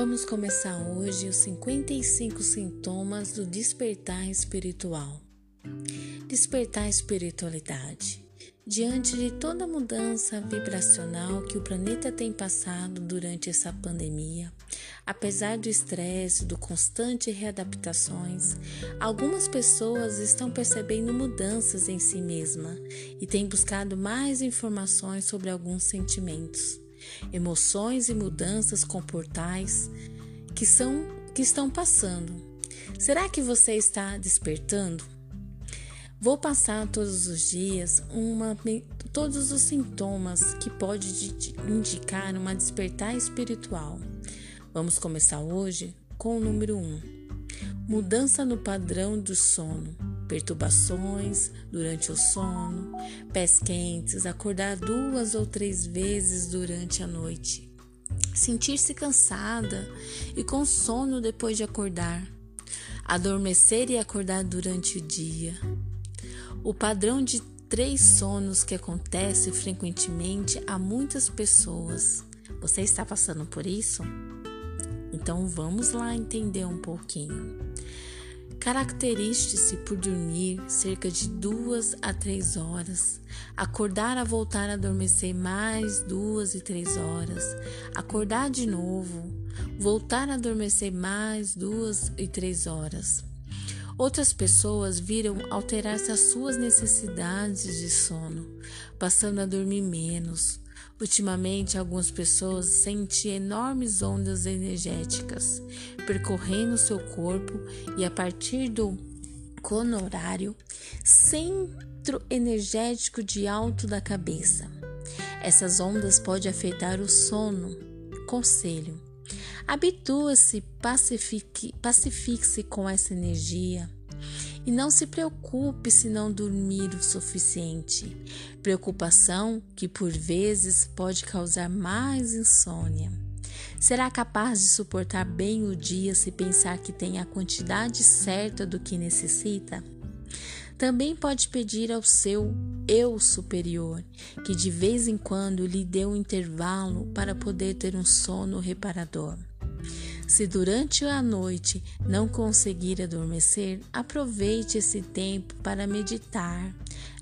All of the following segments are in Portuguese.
Vamos começar hoje os 55 sintomas do despertar espiritual. Despertar espiritualidade. Diante de toda a mudança vibracional que o planeta tem passado durante essa pandemia, apesar do estresse, do constante readaptações, algumas pessoas estão percebendo mudanças em si mesma e têm buscado mais informações sobre alguns sentimentos, emoções e mudanças comportais que são que estão passando. Será que você está despertando? Vou passar todos os dias uma, todos os sintomas que pode indicar uma despertar espiritual. Vamos começar hoje com o número 1. Um, mudança no padrão do sono, perturbações durante o sono, pés quentes, acordar duas ou três vezes durante a noite, sentir-se cansada e com sono depois de acordar, adormecer e acordar durante o dia o padrão de três sonos que acontece frequentemente a muitas pessoas. Você está passando por isso? Então vamos lá entender um pouquinho. Caracterize-se por dormir cerca de duas a três horas, acordar a voltar a adormecer mais duas e três horas, acordar de novo, voltar a adormecer mais duas e três horas. Outras pessoas viram alterar-se as suas necessidades de sono, passando a dormir menos. Ultimamente, algumas pessoas sentem enormes ondas energéticas percorrendo seu corpo e a partir do conorário, centro energético de alto da cabeça. Essas ondas podem afetar o sono. Conselho: Habitua-se, pacifique, pacifique-se com essa energia e não se preocupe se não dormir o suficiente. Preocupação que por vezes pode causar mais insônia. Será capaz de suportar bem o dia se pensar que tem a quantidade certa do que necessita? Também pode pedir ao seu eu superior que de vez em quando lhe dê um intervalo para poder ter um sono reparador. Se durante a noite não conseguir adormecer, aproveite esse tempo para meditar,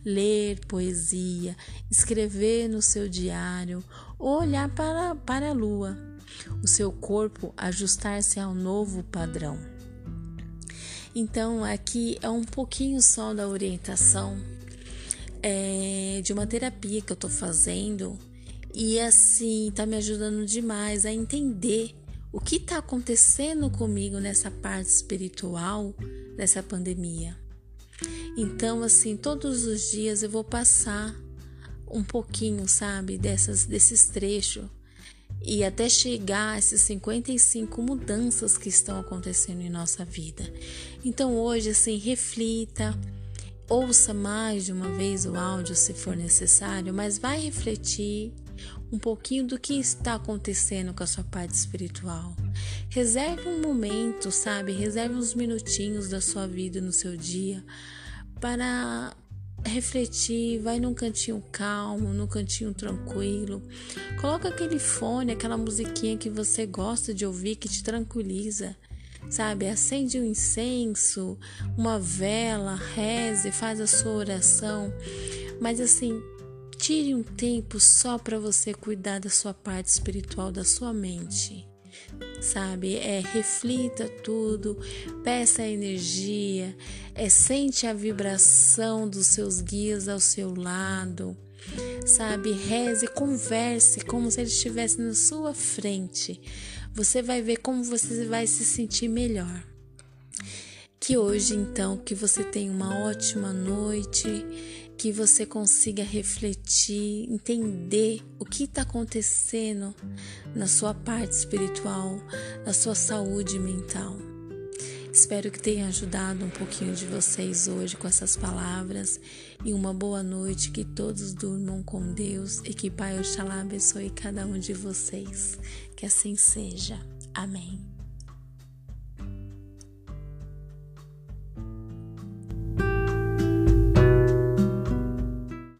ler poesia, escrever no seu diário ou olhar para, para a lua. O seu corpo ajustar-se ao novo padrão. Então, aqui é um pouquinho só da orientação é, de uma terapia que eu estou fazendo e assim tá me ajudando demais a entender o que está acontecendo comigo nessa parte espiritual dessa pandemia. Então, assim, todos os dias eu vou passar um pouquinho, sabe, dessas, desses trechos e até chegar a essas 55 mudanças que estão acontecendo em nossa vida. Então, hoje, assim, reflita, ouça mais de uma vez o áudio se for necessário, mas vai refletir um pouquinho do que está acontecendo com a sua parte espiritual. Reserve um momento, sabe? Reserve uns minutinhos da sua vida no seu dia para refletir, vai num cantinho calmo, num cantinho tranquilo. Coloca aquele fone, aquela musiquinha que você gosta de ouvir que te tranquiliza. Sabe, acende um incenso, uma vela, reze, faz a sua oração. Mas assim, Tire um tempo só para você cuidar da sua parte espiritual da sua mente. Sabe? É reflita tudo, peça energia, é sente a vibração dos seus guias ao seu lado. Sabe? Reze, converse como se ele estivesse na sua frente. Você vai ver como você vai se sentir melhor. Que hoje, então, que você tenha uma ótima noite que você consiga refletir, entender o que está acontecendo na sua parte espiritual, na sua saúde mental. Espero que tenha ajudado um pouquinho de vocês hoje com essas palavras e uma boa noite, que todos durmam com Deus e que Pai Oxalá abençoe cada um de vocês. Que assim seja. Amém.